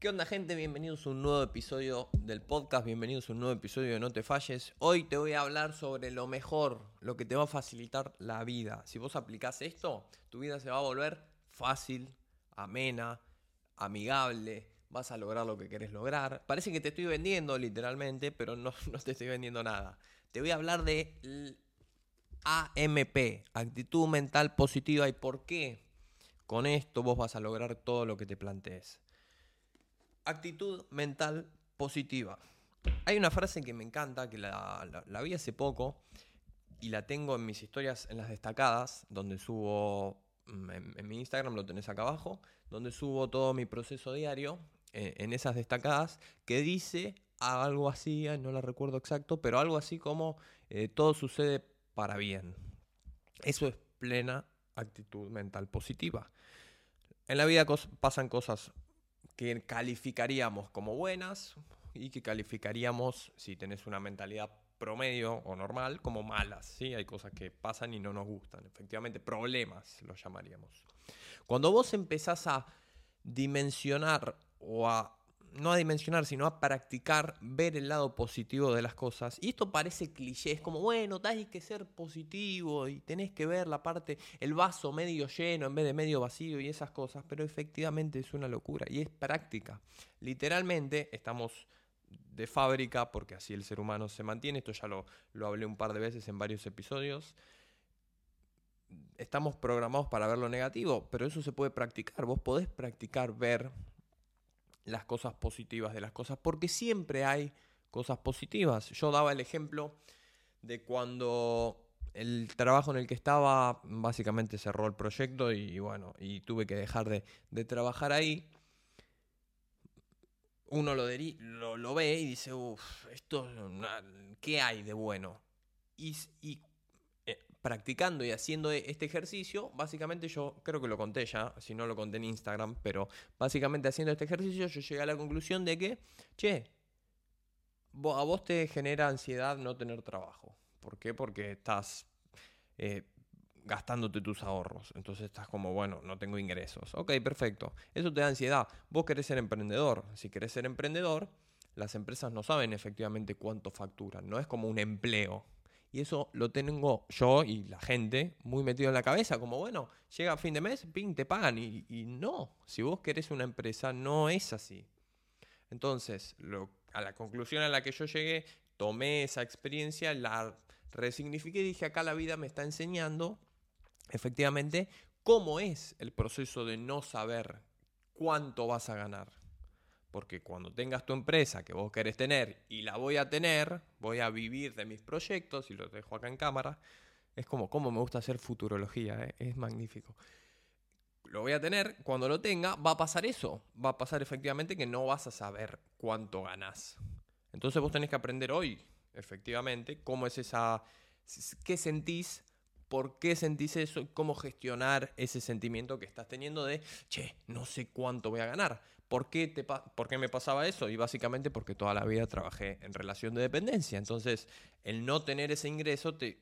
¿Qué onda gente? Bienvenidos a un nuevo episodio del podcast, bienvenidos a un nuevo episodio de No te falles. Hoy te voy a hablar sobre lo mejor, lo que te va a facilitar la vida. Si vos aplicás esto, tu vida se va a volver fácil, amena, amigable, vas a lograr lo que querés lograr. Parece que te estoy vendiendo literalmente, pero no, no te estoy vendiendo nada. Te voy a hablar de AMP, actitud mental positiva y por qué con esto vos vas a lograr todo lo que te plantees actitud mental positiva. Hay una frase que me encanta, que la, vi hace poco y la tengo en mis historias en las destacadas, donde subo mm, en, mi Instagram, lo tenés acá abajo, donde subo todo mi proceso diario eh, en esas destacadas, que dice algo así, no la recuerdo exacto, pero algo así como eh, todo sucede para bien. Eso es plena actitud mental positiva. En la vida pasan cosas que calificaríamos como buenas y que calificaríamos, si tenés una mentalidad promedio o normal, como malas. ¿sí? Hay cosas que pasan y no nos gustan. Efectivamente, problemas los llamaríamos. Cuando vos empezás a dimensionar o a no a dimensionar, sino a practicar, ver el lado positivo de las cosas. Y esto parece cliché, es como, bueno, hay que ser positivo y tenés que ver la parte, el vaso medio lleno en vez de medio vacío y esas cosas, pero efectivamente es una locura y es práctica. Literalmente estamos de fábrica, porque así el ser humano se mantiene, esto ya lo, lo hablé un par de veces en varios episodios, estamos programados para ver lo negativo, pero eso se puede practicar. Vos podés practicar ver las cosas positivas de las cosas, porque siempre hay cosas positivas. Yo daba el ejemplo de cuando el trabajo en el que estaba básicamente cerró el proyecto y, bueno, y tuve que dejar de, trabajar ahí. Uno lo, lo, ve y dice, uff, esto, ¿qué hay de bueno? Y, y practicando y haciendo e-, este ejercicio, básicamente yo creo que lo conté ya, si no lo conté en Instagram, pero básicamente haciendo este ejercicio yo llegué a la conclusión de que, che, a vos te genera ansiedad no tener trabajo. ¿Por qué? Porque estás eh, gastándote tus ahorros. Entonces estás como, bueno, no tengo ingresos. Ok, perfecto. Eso te da ansiedad. Vos querés ser emprendedor. Si querés ser emprendedor, las empresas no saben efectivamente cuánto facturan. No es como un empleo. Y eso lo tengo yo y la gente muy metido en la cabeza, como bueno, llega fin de mes, ping, te pagan. Y, no, si vos querés una empresa, no es así. Entonces, a la conclusión a la que yo llegué, tomé esa experiencia, la resignifiqué y dije, acá la vida me está enseñando, efectivamente, cómo es el proceso de no saber cuánto vas a ganar. Porque cuando tengas tu empresa que vos querés tener y la voy a tener, voy a vivir de mis proyectos y los dejo acá en cámara. Es como, como me gusta hacer futurología, ¿eh? es magnífico. Lo voy a tener, cuando lo tenga, va a pasar eso. Va a pasar efectivamente que no vas a saber cuánto ganás. Entonces vos tenés que aprender hoy, efectivamente, cómo es esa. qué sentís por qué sentís eso y cómo gestionar ese sentimiento que estás teniendo de, che, no sé cuánto voy a ganar. ¿Por qué, te ¿Por qué me pasaba eso? Y básicamente porque toda la vida trabajé en relación de dependencia. Entonces, el no tener ese ingreso te...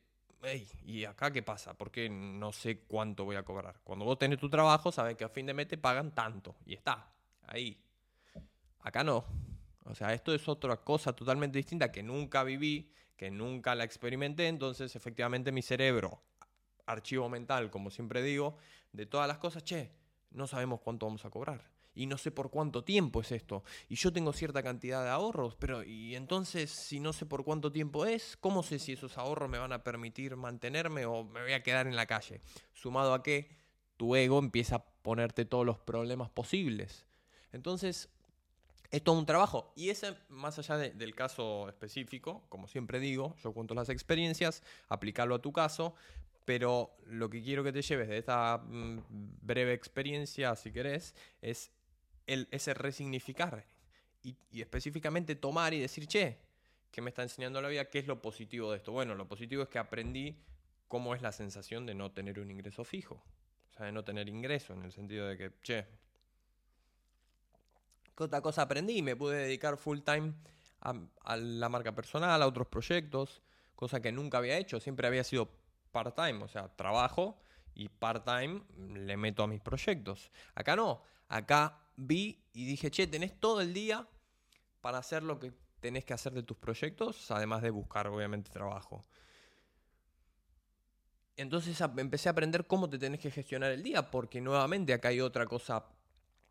¿Y acá qué pasa? Porque no sé cuánto voy a cobrar. Cuando vos tenés tu trabajo, sabes que a fin de mes te pagan tanto. Y está, ahí. Acá no. O sea, esto es otra cosa totalmente distinta que nunca viví, que nunca la experimenté. Entonces, efectivamente, mi cerebro, archivo mental, como siempre digo, de todas las cosas, che, no sabemos cuánto vamos a cobrar y no sé por cuánto tiempo es esto. Y yo tengo cierta cantidad de ahorros, pero y entonces si no sé por cuánto tiempo es, ¿cómo sé si esos ahorros me van a permitir mantenerme o me voy a quedar en la calle? Sumado a que tu ego empieza a ponerte todos los problemas posibles. Entonces, es todo un trabajo. Y ese, más allá del caso específico, como siempre digo, yo cuento las experiencias, aplicarlo a tu caso, pero lo que quiero que te lleves de esta mm, breve experiencia, si querés, es ese resignificar y, específicamente tomar y decir, che, ¿qué me está enseñando la vida? ¿Qué es lo positivo de esto? Bueno, lo positivo es que aprendí cómo es la sensación de no tener un ingreso fijo. O sea, de no tener ingreso, en el sentido de que, che, ¿qué otra cosa aprendí? Me pude dedicar full time a, a la marca personal, a otros proyectos, cosa que nunca había hecho, siempre había sido part-time, o sea, trabajo y part-time le meto a mis proyectos. Acá no, acá vi y dije, che, tenés todo el día para hacer lo que tenés que hacer de tus proyectos, además de buscar, obviamente, trabajo. Entonces empecé a aprender cómo te tenés que gestionar el día, porque nuevamente acá hay otra cosa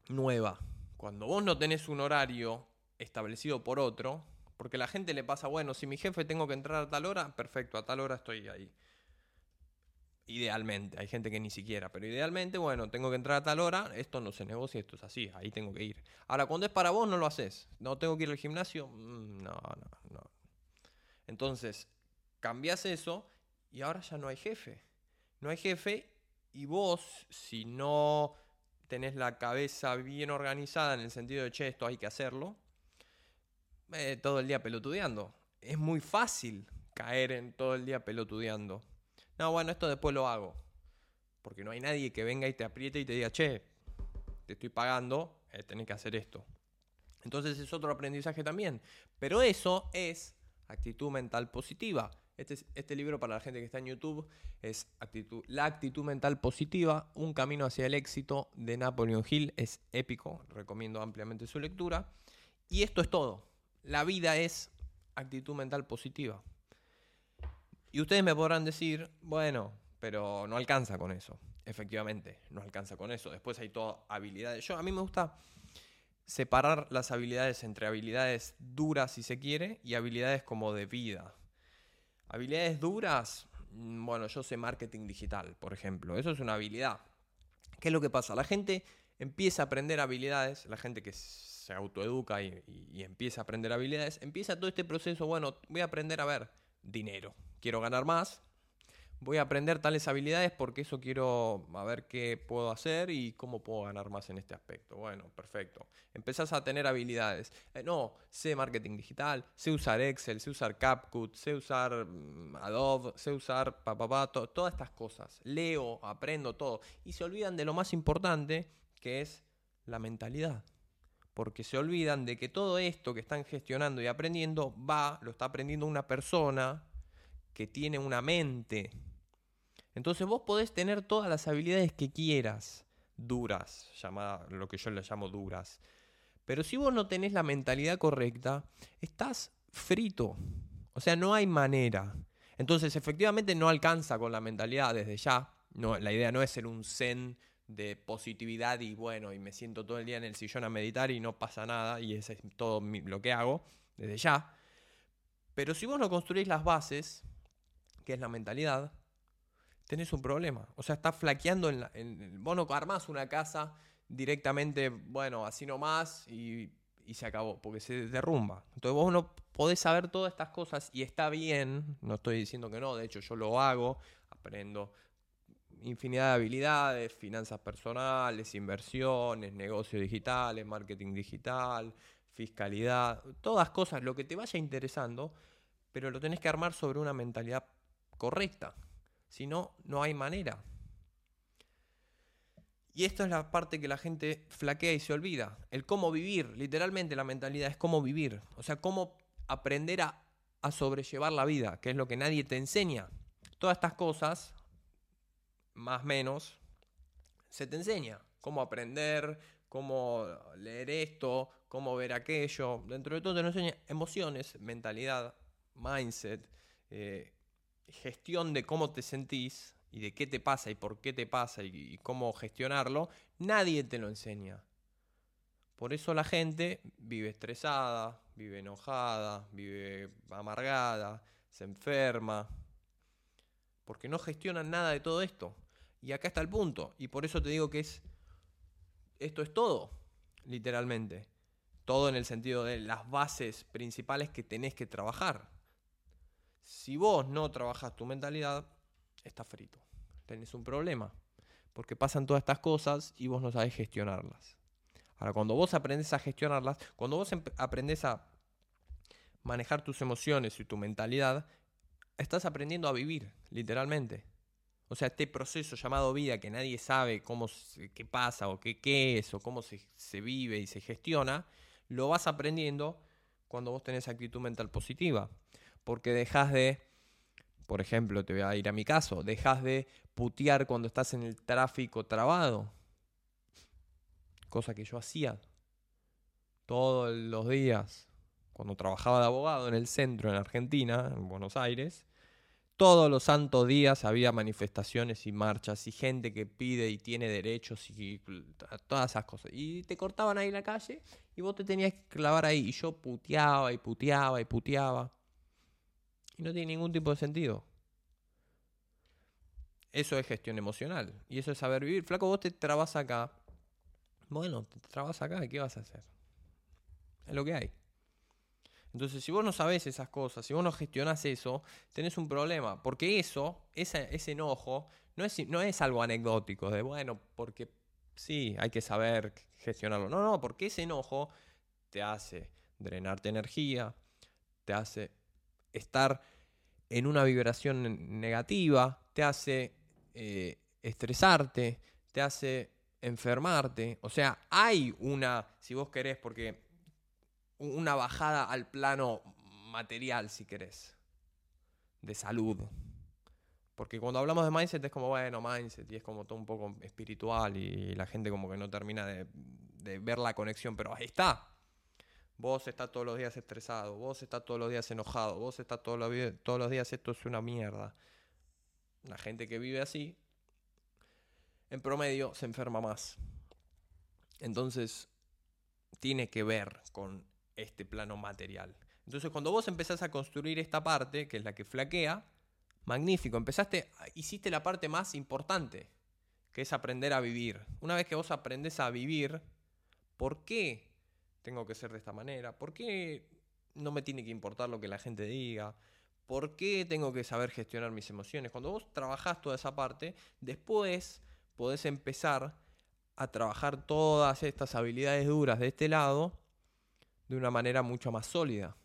nueva. Cuando vos no tenés un horario establecido por otro, porque la gente le pasa, bueno, si mi jefe tengo que entrar a tal hora, perfecto, a tal hora estoy ahí. Idealmente, hay gente que ni siquiera, pero idealmente, bueno, tengo que entrar a tal hora, esto no se negocia, esto es así, ahí tengo que ir. Ahora, cuando es para vos, no lo haces. No tengo que ir al gimnasio, mm, no, no, no. Entonces, cambias eso y ahora ya no hay jefe. No hay jefe y vos, si no tenés la cabeza bien organizada en el sentido de, che, esto hay que hacerlo, eh, todo el día pelotudeando. Es muy fácil caer en todo el día pelotudeando. No, bueno, esto después lo hago. Porque no hay nadie que venga y te apriete y te diga, che, te estoy pagando, eh, tenés que hacer esto. Entonces es otro aprendizaje también. Pero eso es actitud mental positiva. Este, este libro para la gente que está en YouTube es actitud, La actitud mental positiva, un camino hacia el éxito de Napoleon Hill. Es épico, recomiendo ampliamente su lectura. Y esto es todo. La vida es actitud mental positiva. Y ustedes me podrán decir, bueno, pero no alcanza con eso. Efectivamente, no alcanza con eso. Después hay todas habilidades. Yo a mí me gusta separar las habilidades entre habilidades duras, si se quiere, y habilidades como de vida. Habilidades duras, mm, bueno, yo sé marketing digital, por ejemplo. Eso es una habilidad. ¿Qué es lo que pasa? La gente empieza a aprender habilidades, la gente que se autoeduca y, empieza a aprender habilidades, empieza todo este proceso, bueno, voy a aprender a ver dinero, quiero ganar más, voy a aprender tales habilidades porque eso quiero a ver qué puedo hacer y cómo puedo ganar más en este aspecto. Bueno, perfecto. Empezás a tener habilidades. Eh, no, sé marketing digital, sé usar Excel, sé usar CapCut, sé usar mm, Adobe, sé usar papá, todas estas cosas. Leo, aprendo todo. Y se olvidan de lo más importante, que es la mentalidad porque se olvidan de que todo esto que están gestionando y aprendiendo va, lo está aprendiendo una persona que tiene una mente. Entonces vos podés tener todas las habilidades que quieras, duras, llamada, lo que yo le llamo duras. Pero si vos no tenés la mentalidad correcta, estás frito. O sea, no hay manera. Entonces, efectivamente no alcanza con la mentalidad desde ya. No, la idea no es ser un zen de positividad y bueno, y me siento todo el día en el sillón a meditar y no pasa nada y eso es todo lo que hago desde ya. Pero si vos no construís las bases, que es la mentalidad, tenés un problema. O sea, estás flaqueando en, la, vos no armás una casa directamente, bueno, así nomás y, y se acabó, porque se derrumba. Entonces vos no podés saber todas estas cosas y está bien, no estoy diciendo que no, de hecho yo lo hago, aprendo infinidad de habilidades, finanzas personales, inversiones, negocios digitales, marketing digital, fiscalidad, todas cosas, lo que te vaya interesando, pero lo tenés que armar sobre una mentalidad correcta. Si no, no hay manera. Y esto es la parte que la gente flaquea y se olvida. El cómo vivir, literalmente la mentalidad es cómo vivir. O sea, cómo aprender a, sobrellevar la vida, que es lo que nadie te enseña. Todas estas cosas más menos, se te enseña cómo aprender, cómo leer esto, cómo ver aquello. Dentro de todo te enseña emociones, mentalidad, mindset, eh, gestión de cómo te sentís y de qué te pasa y por qué te pasa y, cómo gestionarlo. Nadie te lo enseña. Por eso la gente vive estresada, vive enojada, vive amargada, se enferma, porque no gestionan nada de todo esto. Y acá está el punto. Y por eso te digo que es. Esto es todo, literalmente. Todo en el sentido de las bases principales que tenés que trabajar. Si vos no trabajas tu mentalidad, estás frito. Tenés un problema. Porque pasan todas estas cosas y vos no sabés gestionarlas. Ahora, cuando vos aprendes a gestionarlas, cuando vos aprendes a manejar tus emociones y tu mentalidad, estás aprendiendo a vivir, literalmente. O sea, este proceso llamado vida que nadie sabe cómo qué pasa o qué, qué es o cómo se, se, vive y se gestiona, lo vas aprendiendo cuando vos tenés actitud mental positiva. Porque dejas de, por ejemplo, te voy a ir a mi caso, dejas de putear cuando estás en el tráfico trabado. cosa que yo hacía todos los días cuando trabajaba de abogado en el centro, en Argentina, en Buenos Aires. Todos los santos días había manifestaciones y marchas y gente que pide y tiene derechos y todas esas cosas. Y te cortaban ahí la calle y vos te tenías que clavar ahí. Y yo puteaba y puteaba y puteaba. Y no tiene ningún tipo de sentido. Eso es gestión emocional. Y eso es saber vivir. Flaco, vos te trabas acá. Bueno, te trabas acá, ¿y qué vas a hacer? Es lo que hay. Entonces, si vos no sabés esas cosas, si vos no gestionás eso, tenés un problema. Porque eso, ese, ese enojo, no es, no es algo anecdótico, de bueno, porque sí, hay que saber gestionarlo. No, no, porque ese enojo te hace drenarte energía, te hace estar en una vibración negativa, te hace eh, estresarte, te hace enfermarte. O sea, hay una, si vos querés, porque una bajada al plano material, si querés, de salud. Porque cuando hablamos de mindset es como, bueno, mindset, y es como todo un poco espiritual y la gente como que no termina de, de ver la conexión, pero ahí está. Vos estás todos los días estresado, vos estás todos los días enojado, vos estás todos los, todos los días esto es una mierda. La gente que vive así, en promedio, se enferma más. Entonces, tiene que ver con este plano material. Entonces, cuando vos empezás a construir esta parte, que es la que flaquea, magnífico, empezaste, hiciste la parte más importante, que es aprender a vivir. Una vez que vos aprendés a vivir, ¿por qué tengo que ser de esta manera? ¿Por qué no me tiene que importar lo que la gente diga? ¿Por qué tengo que saber gestionar mis emociones? Cuando vos trabajás toda esa parte, después podés empezar a trabajar todas estas habilidades duras de este lado de una manera mucho más sólida.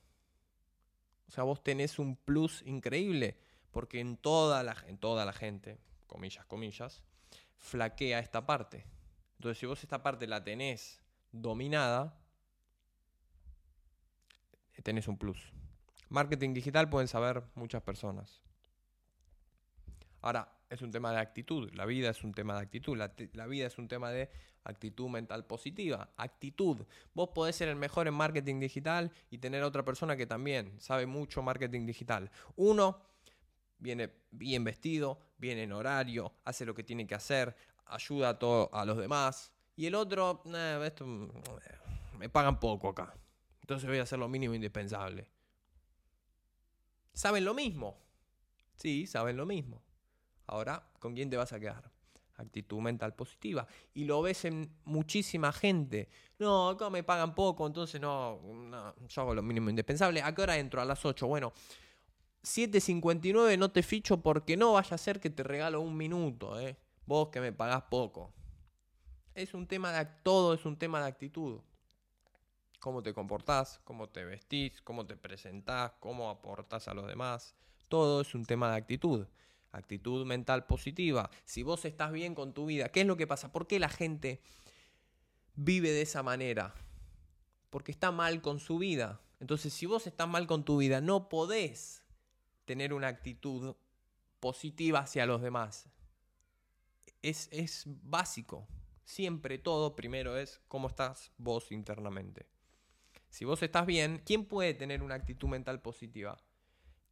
O sea, vos tenés un plus increíble, porque en toda la, en toda la gente, comillas, comillas, flaquea esta parte. Entonces, si vos esta parte la tenés dominada, tenés un plus. Marketing digital pueden saber muchas personas. Ahora, es un tema de actitud, la vida es un tema de actitud, la, vida es un tema de actitud mental positiva, actitud. Vos podés ser el mejor en marketing digital y tener a otra persona que también sabe mucho marketing digital. Uno viene bien vestido, viene en horario, hace lo que tiene que hacer, ayuda a, todo, a los demás. Y el otro, esto, mm, me pagan poco acá. Entonces voy a hacer lo mínimo indispensable. ¿Saben lo mismo? Sí, saben lo mismo. Ahora, ¿con quién te vas a quedar? Actitud mental positiva. Y lo ves en muchísima gente. No, acá me pagan poco, entonces no, yo hago lo mínimo indispensable. ¿A qué hora entro? A las 8. Bueno, 7.59 no te ficho porque no vaya a ser que te regalo un minuto, ¿eh? Vos que me pagás poco. Es un tema de todo, es un tema de actitud cómo te comportás, cómo te vestís, cómo te presentás, cómo aportás a los demás. Todo es un tema de actitud. Actitud mental positiva. Si vos estás bien con tu vida, ¿qué es lo que pasa? ¿Por qué la gente vive de esa manera? Porque está mal con su vida. Entonces, si vos estás mal con tu vida, no podés tener una actitud positiva hacia los demás. Es, es básico. Siempre todo primero es cómo estás vos internamente. Si vos estás bien, ¿quién puede tener una actitud mental positiva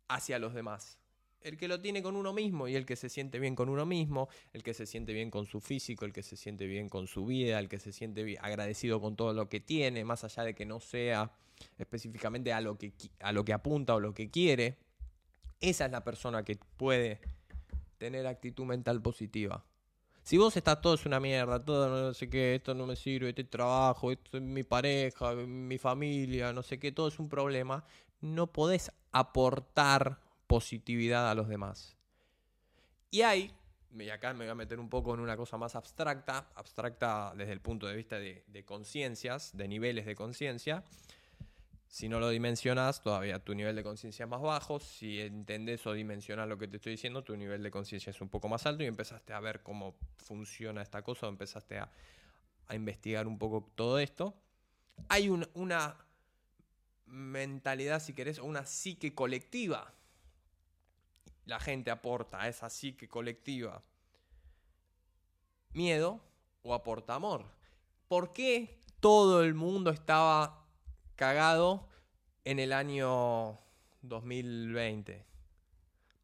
hacia los demás? El que lo tiene con uno mismo y el que se siente bien con uno mismo, el que se siente bien con su físico, el que se siente bien con su vida, el que se siente agradecido con todo lo que tiene, más allá de que no sea específicamente a lo que, a lo que apunta o lo que quiere. Esa es la persona que puede tener actitud mental positiva. Si vos estás todo es una mierda, todo no sé qué, esto no me sirve, este trabajo, esto es mi pareja, mi familia, no sé qué, todo es un problema, no podés aportar positividad a los demás. Y hay, y acá me voy a meter un poco en una cosa más abstracta, abstracta desde el punto de vista de, de conciencias, de niveles de conciencia, si no lo dimensionas, todavía tu nivel de conciencia es más bajo. Si entendés o dimensionas lo que te estoy diciendo, tu nivel de conciencia es un poco más alto y empezaste a ver cómo funciona esta cosa, o empezaste a, investigar un poco todo esto. Hay una mentalidad, si querés, o una psique colectiva. La gente aporta a esa psique colectiva miedo o aporta amor. ¿por qué todo el mundo estaba cagado en el año 2020?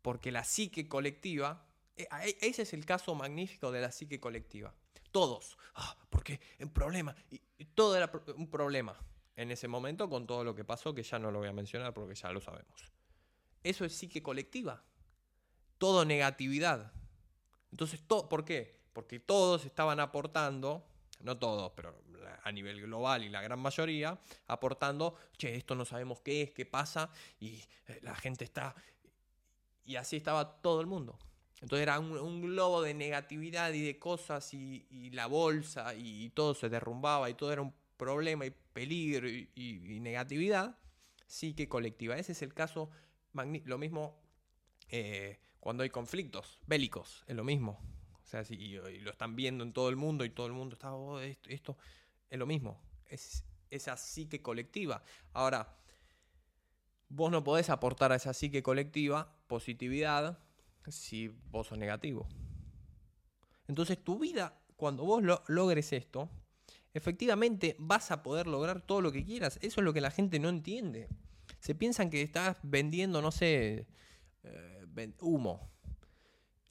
Porque la psique colectiva, e, ese es el caso magnífico de la psique colectiva. Todos, ah, porque un problema, y todo era un problema en ese momento con todo lo que pasó, que ya no lo voy a mencionar porque ya lo sabemos. Eso es psique colectiva. Todo negatividad. Entonces, ¿por qué? Porque todos estaban aportando, no todos, pero a nivel global y la gran mayoría, aportando, che, esto no sabemos qué es, qué pasa, y eh, la gente está... Y así estaba todo el mundo. Entonces era un, globo de negatividad y de cosas y, la bolsa y, todo se derrumbaba y todo era un problema y peligro y, negatividad, sí que colectiva. Ese es el caso, lo mismo eh, cuando hay conflictos bélicos, es lo mismo. O sea, si, y, lo están viendo en todo el mundo y todo el mundo está, oh, esto, es lo mismo. Es esa psique colectiva. Ahora, vos no podés aportar a esa psique colectiva positividad si vos sos negativo. Entonces tu vida, cuando vos logres esto, efectivamente vas a poder lograr todo lo que quieras. Eso es lo que la gente no entiende. Se piensan que estás vendiendo, no sé, eh, humo.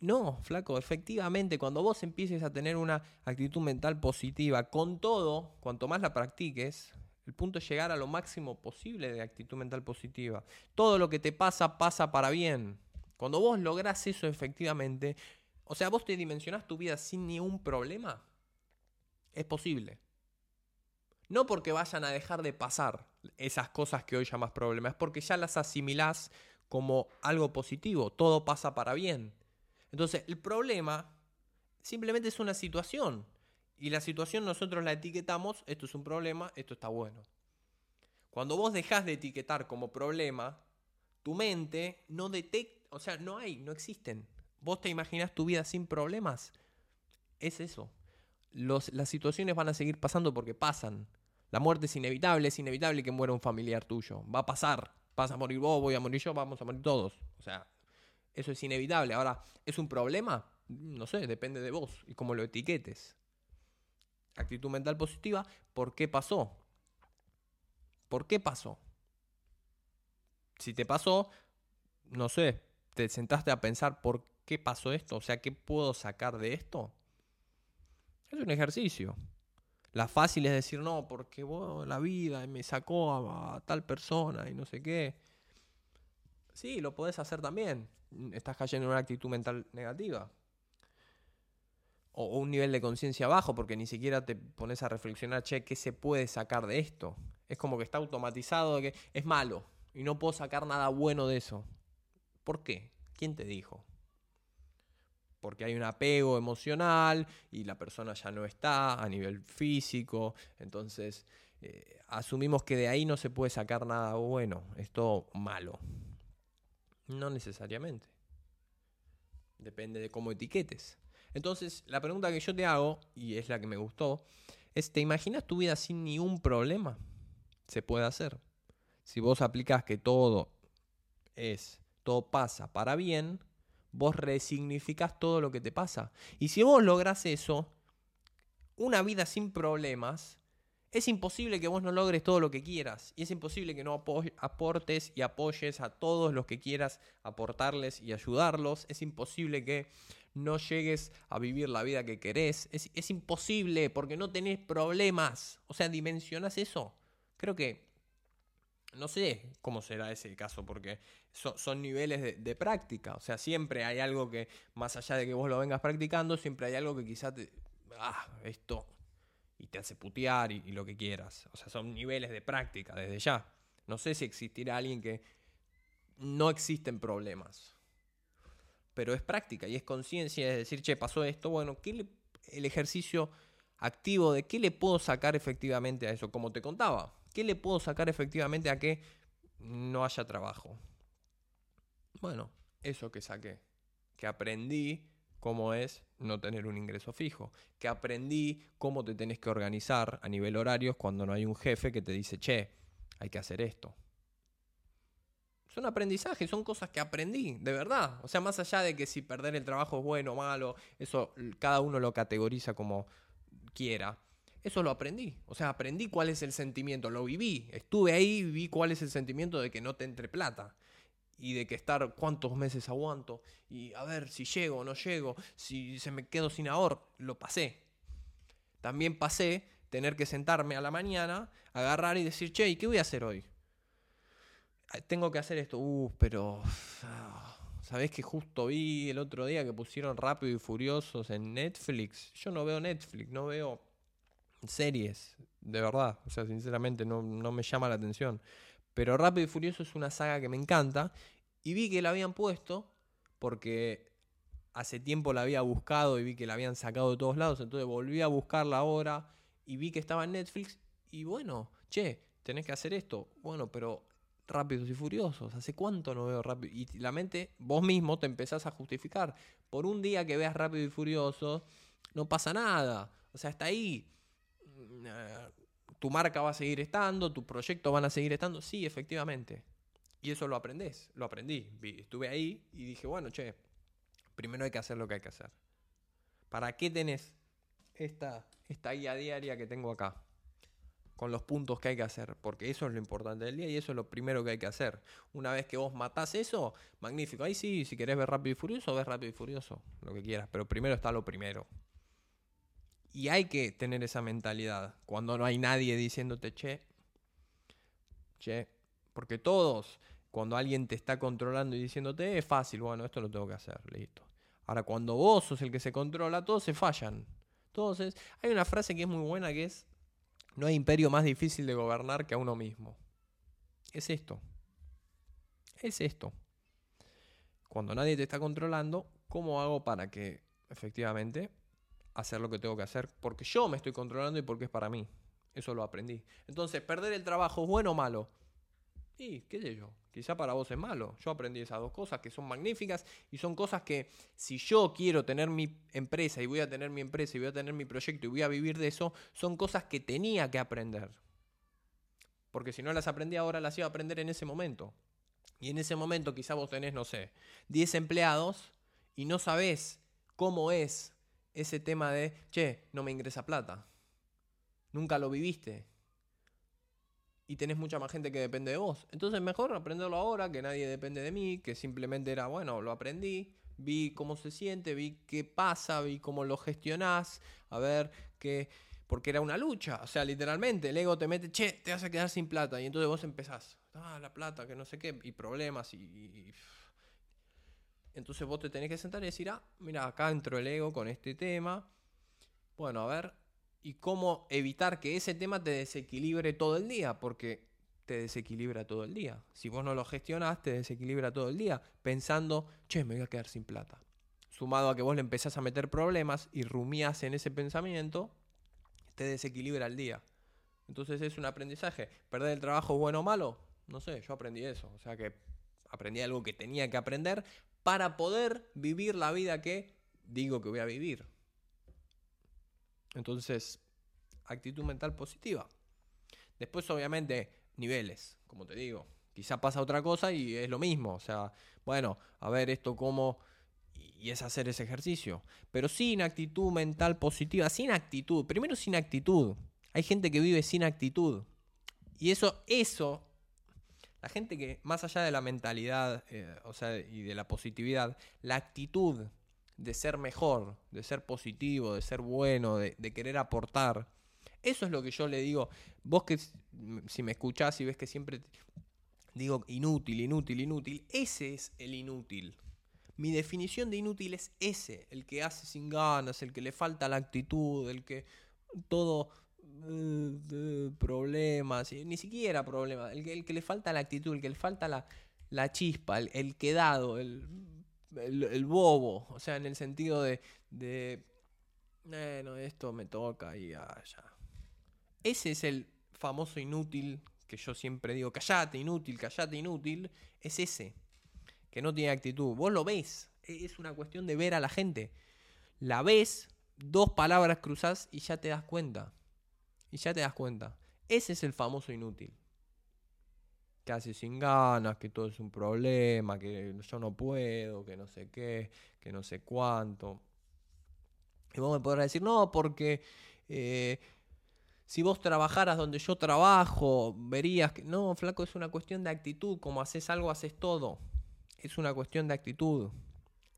No, flaco, efectivamente, cuando vos empieces a tener una actitud mental positiva, con todo, cuanto más la practiques, el punto es llegar a lo máximo posible de actitud mental positiva. Todo lo que te pasa pasa para bien. Cuando vos lográs eso efectivamente, o sea, vos te dimensionás tu vida sin ningún problema, es posible. No porque vayan a dejar de pasar esas cosas que hoy llamas problemas, es porque ya las asimilás como algo positivo, todo pasa para bien. Entonces, el problema simplemente es una situación. Y la situación nosotros la etiquetamos, esto es un problema, esto está bueno. Cuando vos dejás de etiquetar como problema, tu mente no detecta, o sea, no hay, no existen. Vos te imaginás tu vida sin problemas. Es eso las situaciones van a seguir pasando porque pasan. La muerte es inevitable, es inevitable que muera un familiar tuyo. Va a pasar. Vas a morir vos, voy a morir yo, vamos a morir todos. O sea, eso es inevitable. Ahora, ¿es un problema? No sé, depende de vos y cómo lo etiquetes. Actitud mental positiva, ¿por qué pasó? ¿Por qué pasó? Si te pasó, no sé, te sentaste a pensar por qué pasó esto, o sea, ¿qué puedo sacar de esto? Es un ejercicio. La fácil es decir, no, porque la vida me sacó a, tal persona y no sé qué. Sí, lo podés hacer también. Estás cayendo en una actitud mental negativa. O, un nivel de conciencia bajo, porque ni siquiera te pones a reflexionar, che, ¿qué se puede sacar de esto? Es como que está automatizado, que es malo y no puedo sacar nada bueno de eso. ¿Por qué? ¿Quién te dijo? porque hay un apego emocional y la persona ya no está a nivel físico, entonces eh, asumimos que de ahí no se puede sacar nada bueno, es todo malo. No necesariamente. Depende de cómo etiquetes. Entonces, la pregunta que yo te hago, y es la que me gustó, es, ¿te imaginas tu vida sin ningún problema? Se puede hacer. Si vos aplicás que todo es, todo pasa para bien, vos resignificás todo lo que te pasa. Y si vos lográs eso, una vida sin problemas, es imposible que vos no logres todo lo que quieras. Y es imposible que no aportes y apoyes a todos los que quieras aportarles y ayudarlos. Es imposible que no llegues a vivir la vida que querés. Es, imposible porque no tenés problemas. O sea, dimensionas eso. Creo que no sé cómo será ese caso, porque son niveles de, práctica. O sea, siempre hay algo que, más allá de que vos lo vengas practicando, siempre hay algo que quizás te. Ah, esto. Y te hace putear y, lo que quieras. O sea, son niveles de práctica desde ya. No sé si existirá alguien que no existen problemas. Pero es práctica y es conciencia de decir, che, pasó esto. Bueno, ¿qué el ejercicio activo de qué le puedo sacar efectivamente a eso? Como te contaba ¿Qué le puedo sacar efectivamente a que no haya trabajo? Bueno, eso que saqué, que aprendí cómo es no tener un ingreso fijo, que aprendí cómo te tenés que organizar a nivel horarios cuando no hay un jefe que te dice, che, hay que hacer esto. Son aprendizajes, son cosas que aprendí, de verdad. O sea, más allá de que si perder el trabajo es bueno o malo, eso cada uno lo categoriza como quiera Eso lo aprendí. O sea, aprendí cuál es el sentimiento, lo viví. Estuve ahí y vi cuál es el sentimiento de que no te entre plata. Y de que estar cuántos meses aguanto. Y a ver si llego o no llego. Si se me quedo sin ahorro. Lo pasé. También pasé tener que sentarme a la mañana, agarrar y decir, che, ¿y qué voy a hacer hoy? Tengo que hacer esto. Uh, pero... Ah, ¿Sabés que justo vi el otro día que pusieron Rápido y Furiosos en Netflix? Yo no veo Netflix, no veo series, de verdad. O sea, sinceramente no, no me llama la atención. Pero Rápido y Furioso es una saga que me encanta. Y vi que la habían puesto porque hace tiempo la había buscado y vi que la habían sacado de todos lados. Entonces volví a buscarla ahora y vi que estaba en Netflix. Y bueno, che, tenés que hacer esto. Bueno, pero Rápidos y Furiosos. ¿Hace cuánto no veo Rápido? Y la mente, vos mismo te empezás a justificar. Por un día que veas Rápido y Furioso, no pasa nada. O sea, está ahí. Tu marca va a seguir estando, tu proyecto van a seguir estando. Sí, efectivamente. Y eso lo aprendés. Lo aprendí. Estuve ahí y dije, bueno, che, primero hay que hacer lo que hay que hacer. ¿Para qué tenés esta, esta guía diaria que tengo acá? con los puntos que hay que hacer, porque eso es lo importante del día y eso es lo primero que hay que hacer. Una vez que vos matás eso, magnífico. Ahí sí, si querés ver rápido y furioso, ves rápido y furioso, lo que quieras, pero primero está lo primero. Y hay que tener esa mentalidad cuando no hay nadie diciéndote, che, che, porque todos, cuando alguien te está controlando y diciéndote, es fácil, bueno, esto lo tengo que hacer, listo. Ahora, cuando vos sos el que se controla, todos se fallan. Entonces, hay una frase que es muy buena que es, no hay imperio más difícil de gobernar que a uno mismo. Es esto. Es esto. Cuando nadie te está controlando, ¿cómo hago para que efectivamente hacer lo que tengo que hacer? Porque yo me estoy controlando y porque es para mí. Eso lo aprendí. Entonces, ¿perder el trabajo es bueno o malo? Y, qué sé yo, quizá para vos es malo. Yo aprendí esas dos cosas que son magníficas y son cosas que si yo quiero tener mi empresa y voy a tener mi empresa y voy a tener mi proyecto y voy a vivir de eso, son cosas que tenía que aprender. Porque si no las aprendí ahora, las iba a aprender en ese momento. Y en ese momento quizá vos tenés, no sé, 10 empleados y no sabés cómo es ese tema de, che, no me ingresa plata. Nunca lo viviste y tenés mucha más gente que depende de vos. Entonces mejor aprenderlo ahora, que nadie depende de mí, que simplemente era, bueno, lo aprendí, vi cómo se siente, vi qué pasa, vi cómo lo gestionás, a ver qué... Porque era una lucha, o sea, literalmente, el ego te mete, che, te vas a quedar sin plata, y entonces vos empezás, ah, la plata, que no sé qué, y problemas, y... Entonces vos te tenés que sentar y decir, ah, mira, acá entro el ego con este tema, bueno, a ver, y cómo evitar que ese tema te desequilibre todo el día, porque te desequilibra todo el día. Si vos no lo gestionás, te desequilibra todo el día, pensando, che, me voy a quedar sin plata. Sumado a que vos le empezás a meter problemas y rumiás en ese pensamiento, te desequilibra el día. Entonces es un aprendizaje. ¿Perder el trabajo bueno o malo? No sé, yo aprendí eso. O sea que aprendí algo que tenía que aprender para poder vivir la vida que digo que voy a vivir. Entonces, actitud mental positiva. Después, obviamente, niveles, como te digo. Quizá pasa otra cosa y es lo mismo. O sea, bueno, a ver esto cómo... Y es hacer ese ejercicio. Pero sin actitud mental positiva, sin actitud. Primero sin actitud. Hay gente que vive sin actitud. Y eso, eso, la gente que, más allá de la mentalidad, eh, o sea, y de la positividad, la actitud de ser mejor, de ser positivo, de ser bueno, de, querer aportar. Eso es lo que yo le digo. Vos que si me escuchás y ves que siempre digo inútil, inútil, inútil, ese es el inútil. Mi definición de inútil es ese, el que hace sin ganas, el que le falta la actitud, el que todo problemas, ni siquiera problemas, el que, le falta la actitud, el que le falta la, la chispa, el, el quedado, el el, bobo, o sea, en el sentido de, de bueno, esto me toca y ya. Ese es el famoso inútil que yo siempre digo, callate inútil, callate inútil, es ese, que no tiene actitud. Vos lo ves, e, es una cuestión de ver a la gente. La ves, dos palabras cruzás y ya te das cuenta. Y ya te das cuenta. Ese es el famoso inútil que hace sin ganas, que todo es un problema, que yo no puedo, que no sé qué, que no sé cuánto. Y vos me podrás decir, no, porque eh, Si vos trabajaras donde yo trabajo, verías que... No, flaco, es una cuestión de actitud. Como haces algo, haces todo. Es una cuestión de actitud.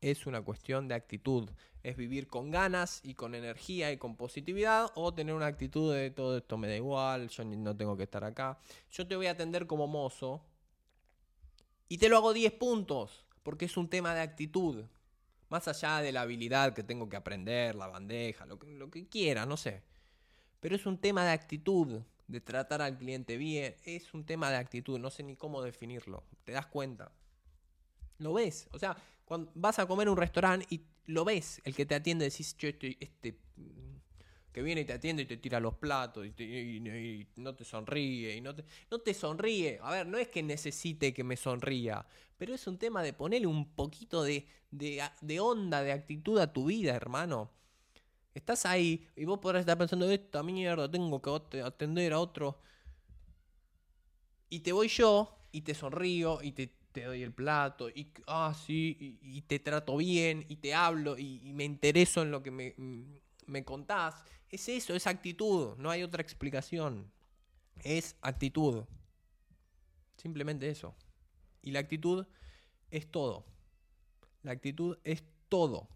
Es una cuestión de actitud. Es vivir con ganas y con energía y con positividad o tener una actitud de todo esto me da igual, yo no tengo que estar acá. Yo te voy a atender como mozo y te lo hago 10 puntos porque es un tema de actitud. Más allá de la habilidad que tengo que aprender, la bandeja, lo que, quiera, no sé. Pero es un tema de actitud, de tratar al cliente bien. Es un tema de actitud, no sé ni cómo definirlo. ¿Te das cuenta? Lo ves. O sea, cuando vas a comer a un restaurante y lo ves, el que te atiende, decís, yo este, este que viene y te atiende y te tira los platos y, no te sonríe y no te, no te sonríe. A ver, no es que necesite que me sonría, pero es un tema de ponerle un poquito de, de, onda, de actitud a tu vida, hermano. Estás ahí y vos podrás estar pensando, esta mierda, tengo que atender a otro. Y te voy yo y te sonrío y te, te doy el plato y, ah, sí, y, te trato bien y te hablo y, me intereso en lo que me, me contás es eso, es actitud, no hay otra explicación. Es actitud. Simplemente eso. Y la actitud es todo. La actitud es todo.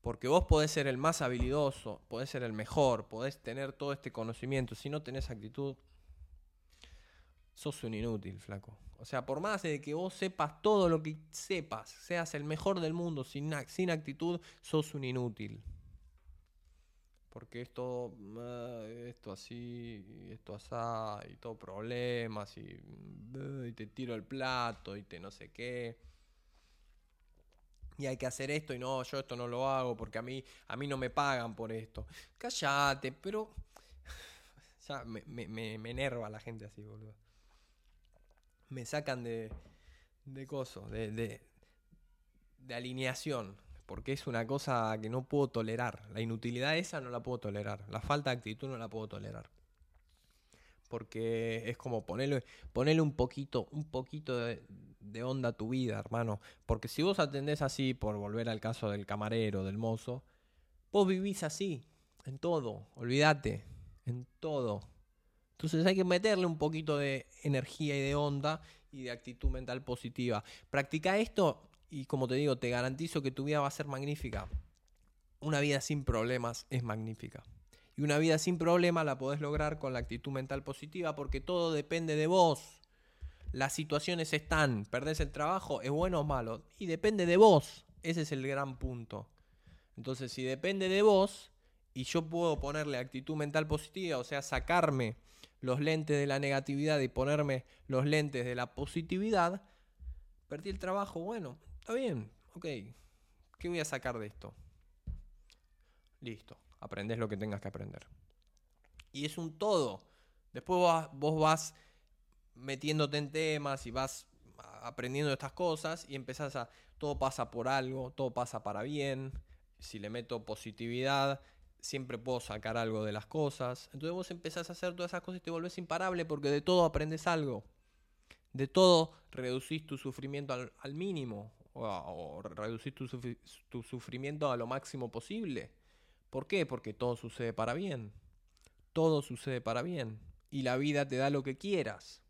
Porque vos podés ser el más habilidoso, podés ser el mejor, podés tener todo este conocimiento. Si no tenés actitud, sos un inútil, flaco. O sea, por más de que vos sepas todo lo que sepas, seas el mejor del mundo, sin, actitud, sos un inútil porque esto, ah, esto así, esto asá, y todo problemas, y, y, te tiro el plato, y te no sé qué. Y hay que hacer esto, y no, yo esto no lo hago, porque a mí, a mí no me pagan por esto. Cállate, pero... ya me, me, me, enerva la gente así, boludo. Me sacan de, de coso, de, de, de alineación porque es una cosa que no puedo tolerar. La inutilidad esa no la puedo tolerar. La falta de actitud no la puedo tolerar. Porque es como ponerle, ponerle un poquito, un poquito de, onda a tu vida, hermano. Porque si vos atendés así, por volver al caso del camarero, del mozo, vos vivís así, en todo, olvídate, en todo. Entonces hay que meterle un poquito de energía y de onda y de actitud mental positiva. Practica esto y como te digo, te garantizo que tu vida va a ser magnífica. Una vida sin problemas es magnífica. Y una vida sin problemas la podés lograr con la actitud mental positiva porque todo depende de vos. Las situaciones están, perdés el trabajo, es bueno o malo. Y depende de vos. Ese es el gran punto. Entonces, si depende de vos y yo puedo ponerle actitud mental positiva, o sea, sacarme los lentes de la negatividad y ponerme los lentes de la positividad, perdí el trabajo, bueno, Está bien, ok. ¿Qué voy a sacar de esto? Listo, aprendes lo que tengas que aprender. Y es un todo. Después vos, vas metiéndote en temas y vas aprendiendo estas cosas y empezás a... Todo pasa por algo, todo pasa para bien. Si le meto positividad, siempre puedo sacar algo de las cosas. Entonces vos empezás a hacer todas esas cosas y te volvés imparable porque de todo aprendes algo. De todo reducís tu sufrimiento al, mínimo o, reducir tu, tu sufrimiento a lo máximo posible. ¿Por qué? Porque todo sucede para bien. Todo sucede para bien. Y la vida te da lo que quieras.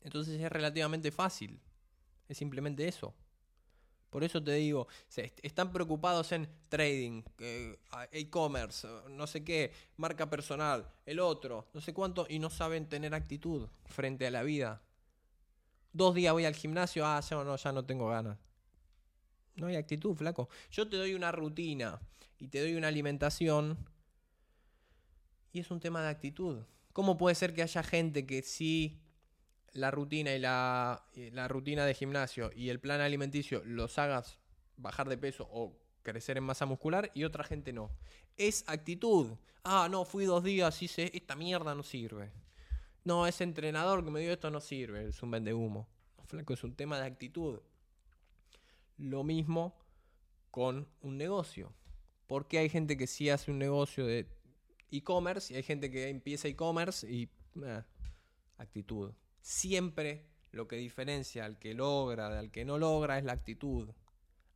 Entonces es relativamente fácil. Es simplemente eso. Por eso te digo, están preocupados en trading, e-commerce, no sé qué, marca personal, el otro, no sé cuánto, y no saben tener actitud frente a la vida. Dos días voy al gimnasio, ah, ya no, ya no tengo ganas. No hay actitud, flaco. Yo te doy una rutina y te doy una alimentación y es un tema de actitud. ¿Cómo puede ser que haya gente que sí la rutina y la, la rutina de gimnasio y el plan alimenticio los hagas bajar de peso o crecer en masa muscular y otra gente no? Es actitud. Ah, no, fui dos días, hice esta mierda no sirve. No, ese entrenador que me dio esto no sirve, es un vende humo. flaco, es un tema de actitud. Lo mismo con un negocio. Porque hay gente que sí hace un negocio de e-commerce y hay gente que empieza e-commerce y eh, actitud. Siempre lo que diferencia al que logra de al que no logra es la actitud.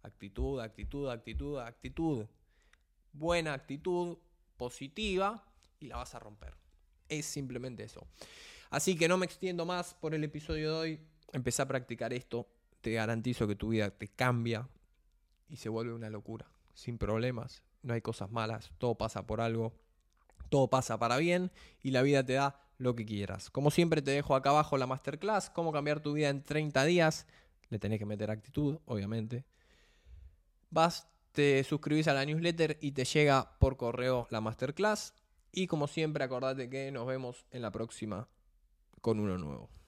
Actitud, actitud, actitud, actitud. Buena actitud, positiva y la vas a romper. Es simplemente eso. Así que no me extiendo más por el episodio de hoy. Empecé a practicar esto. Te garantizo que tu vida te cambia y se vuelve una locura. Sin problemas. No hay cosas malas. Todo pasa por algo. Todo pasa para bien y la vida te da lo que quieras. Como siempre te dejo acá abajo la masterclass. Cómo cambiar tu vida en 30 días. Le tenés que meter actitud, obviamente. Vas, te suscribís a la newsletter y te llega por correo la masterclass. Y como siempre, acordate que nos vemos en la próxima con uno nuevo.